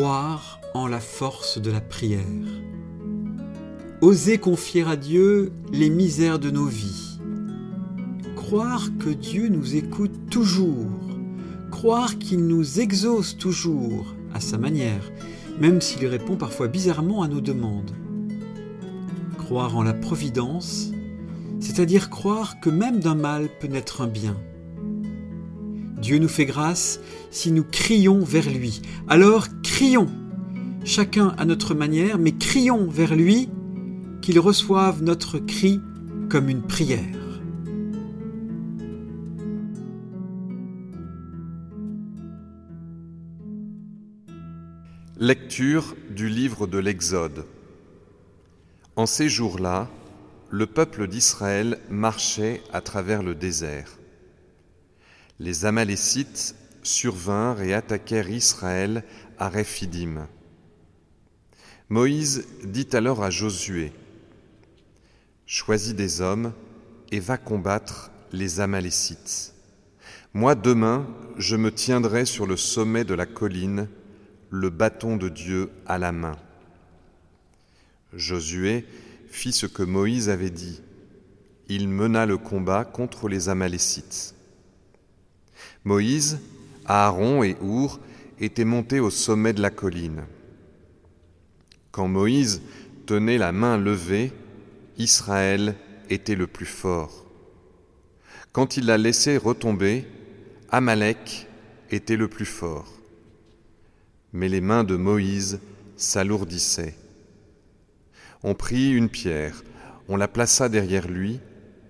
croire en la force de la prière. Oser confier à Dieu les misères de nos vies. Croire que Dieu nous écoute toujours. Croire qu'il nous exauce toujours à sa manière, même s'il répond parfois bizarrement à nos demandes. Croire en la providence, c'est-à-dire croire que même d'un mal peut naître un bien. Dieu nous fait grâce si nous crions vers lui. Alors crions, chacun à notre manière, mais crions vers lui qu'il reçoive notre cri comme une prière. Lecture du livre de l'Exode. En ces jours-là, le peuple d'Israël marchait à travers le désert. Les Amalécites survinrent et attaquèrent Israël à Réphidim. Moïse dit alors à Josué, Choisis des hommes et va combattre les Amalécites. Moi demain, je me tiendrai sur le sommet de la colline, le bâton de Dieu à la main. Josué fit ce que Moïse avait dit. Il mena le combat contre les Amalécites. Moïse, Aaron et Our étaient montés au sommet de la colline. Quand Moïse tenait la main levée, Israël était le plus fort. Quand il la laissait retomber, Amalek était le plus fort. Mais les mains de Moïse s'alourdissaient. On prit une pierre, on la plaça derrière lui,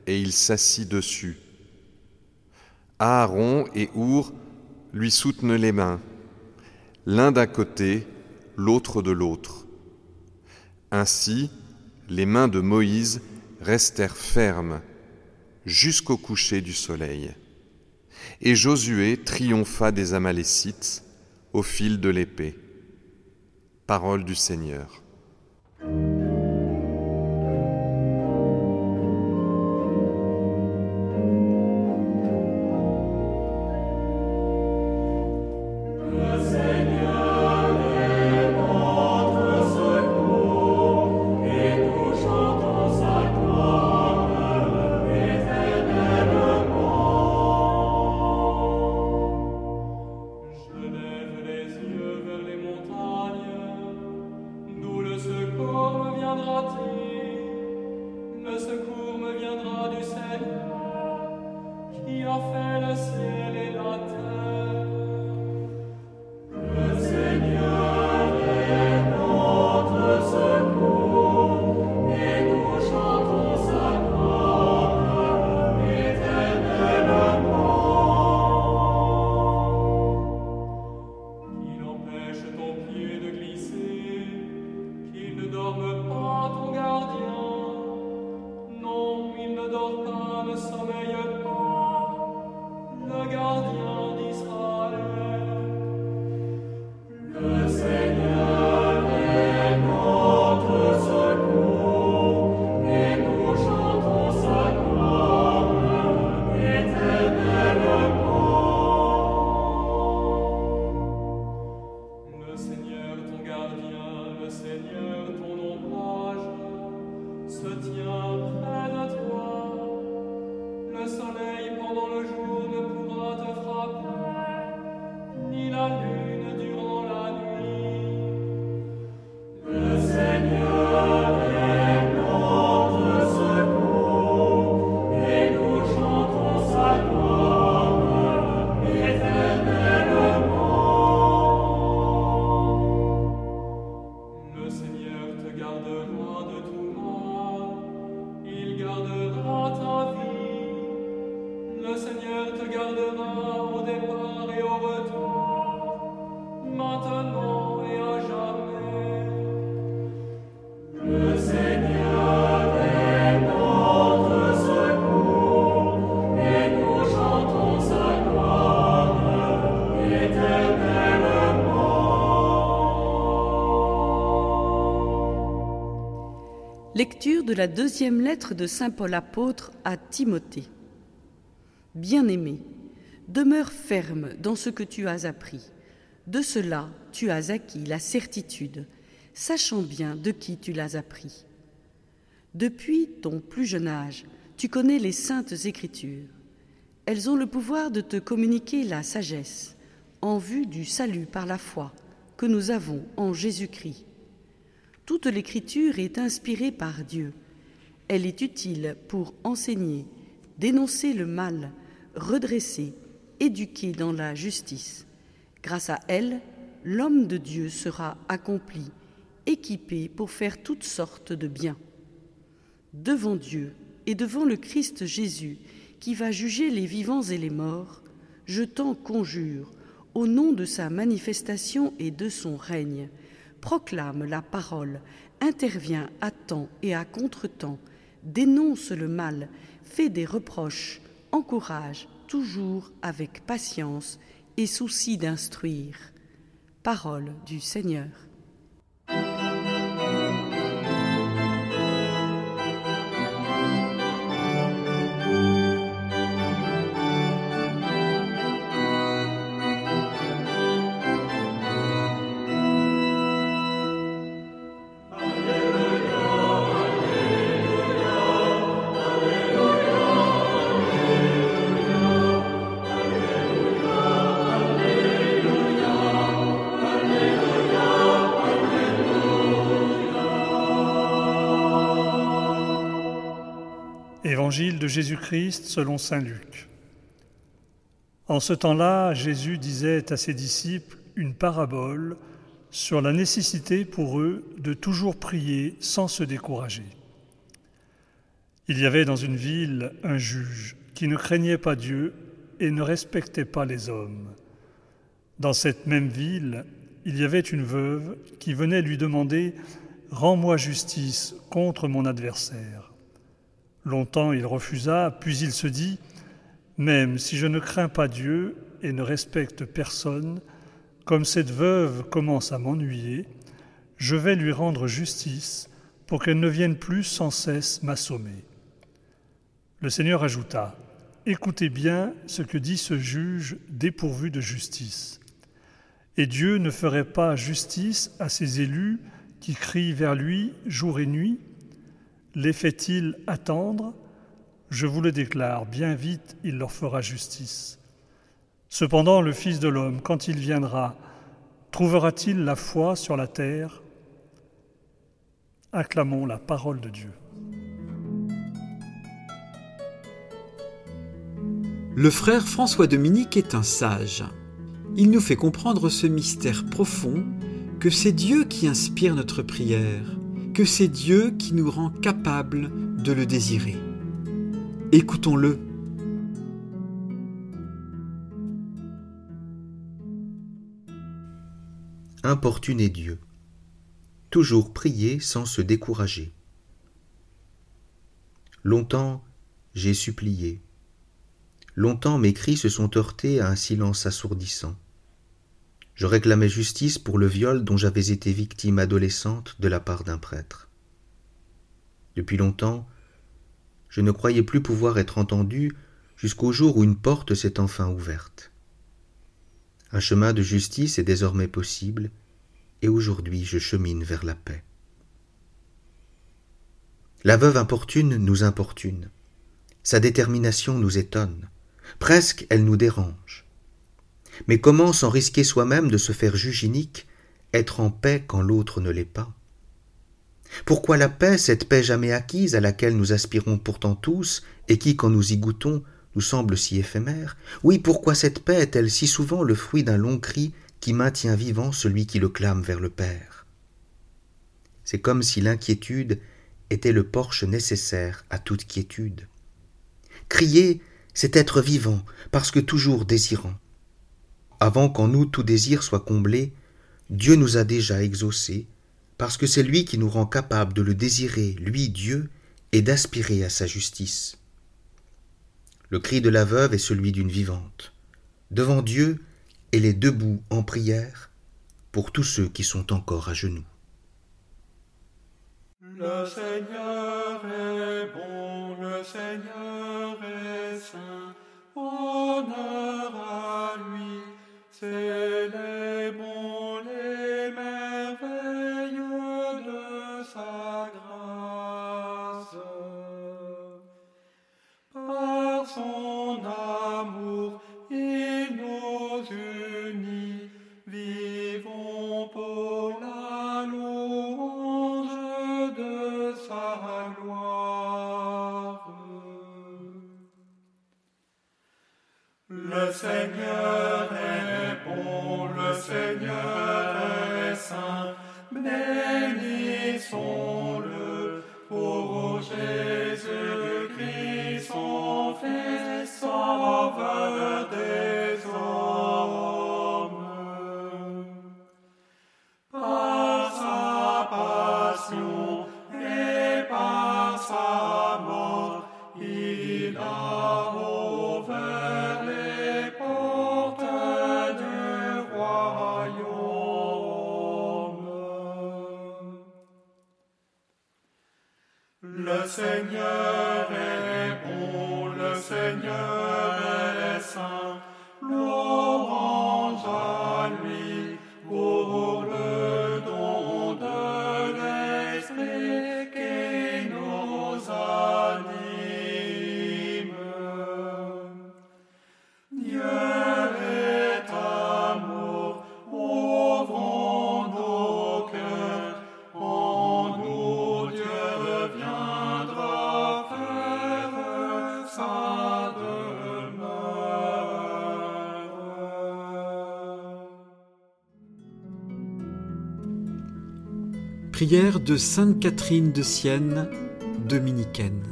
et il s'assit dessus. Aaron et Our lui soutenaient les mains, l'un d'un côté, l'autre de l'autre. Ainsi, les mains de Moïse restèrent fermes jusqu'au coucher du soleil. Et Josué triompha des Amalécites au fil de l'épée. Parole du Seigneur. se tient. Lecture de la deuxième lettre de Saint Paul apôtre à Timothée. Bien-aimé, demeure ferme dans ce que tu as appris, De cela, tu as acquis la certitude, sachant bien de qui tu l'as appris. Depuis ton plus jeune âge, tu connais les saintes écritures. Elles ont le pouvoir de te communiquer la sagesse en vue du salut par la foi que nous avons en Jésus-Christ. Toute l'écriture est inspirée par Dieu. Elle est utile pour enseigner, dénoncer le mal, redresser, éduquer dans la justice. Grâce à elle, l'homme de Dieu sera accompli, équipé pour faire toutes sortes de biens. Devant Dieu et devant le Christ Jésus, qui va juger les vivants et les morts, je t'en conjure, au nom de sa manifestation et de son règne, proclame la parole, intervient à temps et à contre-temps, dénonce le mal, fait des reproches, encourage toujours avec patience et souci d'instruire. Parole du Seigneur. Évangile de Jésus-Christ selon Saint Luc. En ce temps-là, Jésus disait à ses disciples une parabole sur la nécessité pour eux de toujours prier sans se décourager. Il y avait dans une ville un juge qui ne craignait pas Dieu et ne respectait pas les hommes. Dans cette même ville, il y avait une veuve qui venait lui demander Rends-moi justice contre mon adversaire. Longtemps il refusa, puis il se dit, Même si je ne crains pas Dieu et ne respecte personne, comme cette veuve commence à m'ennuyer, je vais lui rendre justice pour qu'elle ne vienne plus sans cesse m'assommer. Le Seigneur ajouta, Écoutez bien ce que dit ce juge dépourvu de justice. Et Dieu ne ferait pas justice à ses élus qui crient vers lui jour et nuit les fait-il attendre? Je vous le déclare, bien vite il leur fera justice. Cependant, le Fils de l'homme, quand il viendra, trouvera-t-il la foi sur la terre? Acclamons la parole de Dieu. Le frère François Dominique est un sage. Il nous fait comprendre ce mystère profond que c'est Dieu qui inspire notre prière c'est Dieu qui nous rend capables de le désirer. Écoutons-le. Importuner Dieu. Toujours prier sans se décourager. Longtemps j'ai supplié. Longtemps mes cris se sont heurtés à un silence assourdissant. Je réclamais justice pour le viol dont j'avais été victime adolescente de la part d'un prêtre. Depuis longtemps, je ne croyais plus pouvoir être entendu jusqu'au jour où une porte s'est enfin ouverte. Un chemin de justice est désormais possible, et aujourd'hui je chemine vers la paix. La veuve importune nous importune. Sa détermination nous étonne. Presque elle nous dérange. Mais comment, sans risquer soi-même de se faire juge unique, être en paix quand l'autre ne l'est pas? Pourquoi la paix, cette paix jamais acquise à laquelle nous aspirons pourtant tous, et qui, quand nous y goûtons, nous semble si éphémère? Oui, pourquoi cette paix est-elle si souvent le fruit d'un long cri qui maintient vivant celui qui le clame vers le Père? C'est comme si l'inquiétude était le porche nécessaire à toute quiétude. Crier, c'est être vivant, parce que toujours désirant avant qu'en nous tout désir soit comblé, Dieu nous a déjà exaucés, parce que c'est lui qui nous rend capables de le désirer, lui Dieu, et d'aspirer à sa justice. Le cri de la veuve est celui d'une vivante. Devant Dieu, elle est debout en prière pour tous ceux qui sont encore à genoux. Célébrons les merveilles de sa grâce. Seigneur Seigneur Prière de Sainte Catherine de Sienne, dominicaine.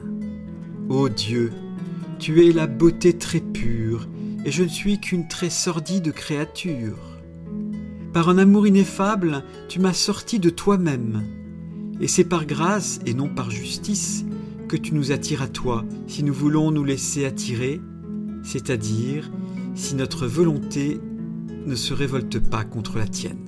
Ô Dieu, tu es la beauté très pure, et je ne suis qu'une très sordide créature. Par un amour ineffable, tu m'as sorti de toi-même, et c'est par grâce et non par justice que tu nous attires à toi, si nous voulons nous laisser attirer, c'est-à-dire si notre volonté ne se révolte pas contre la tienne.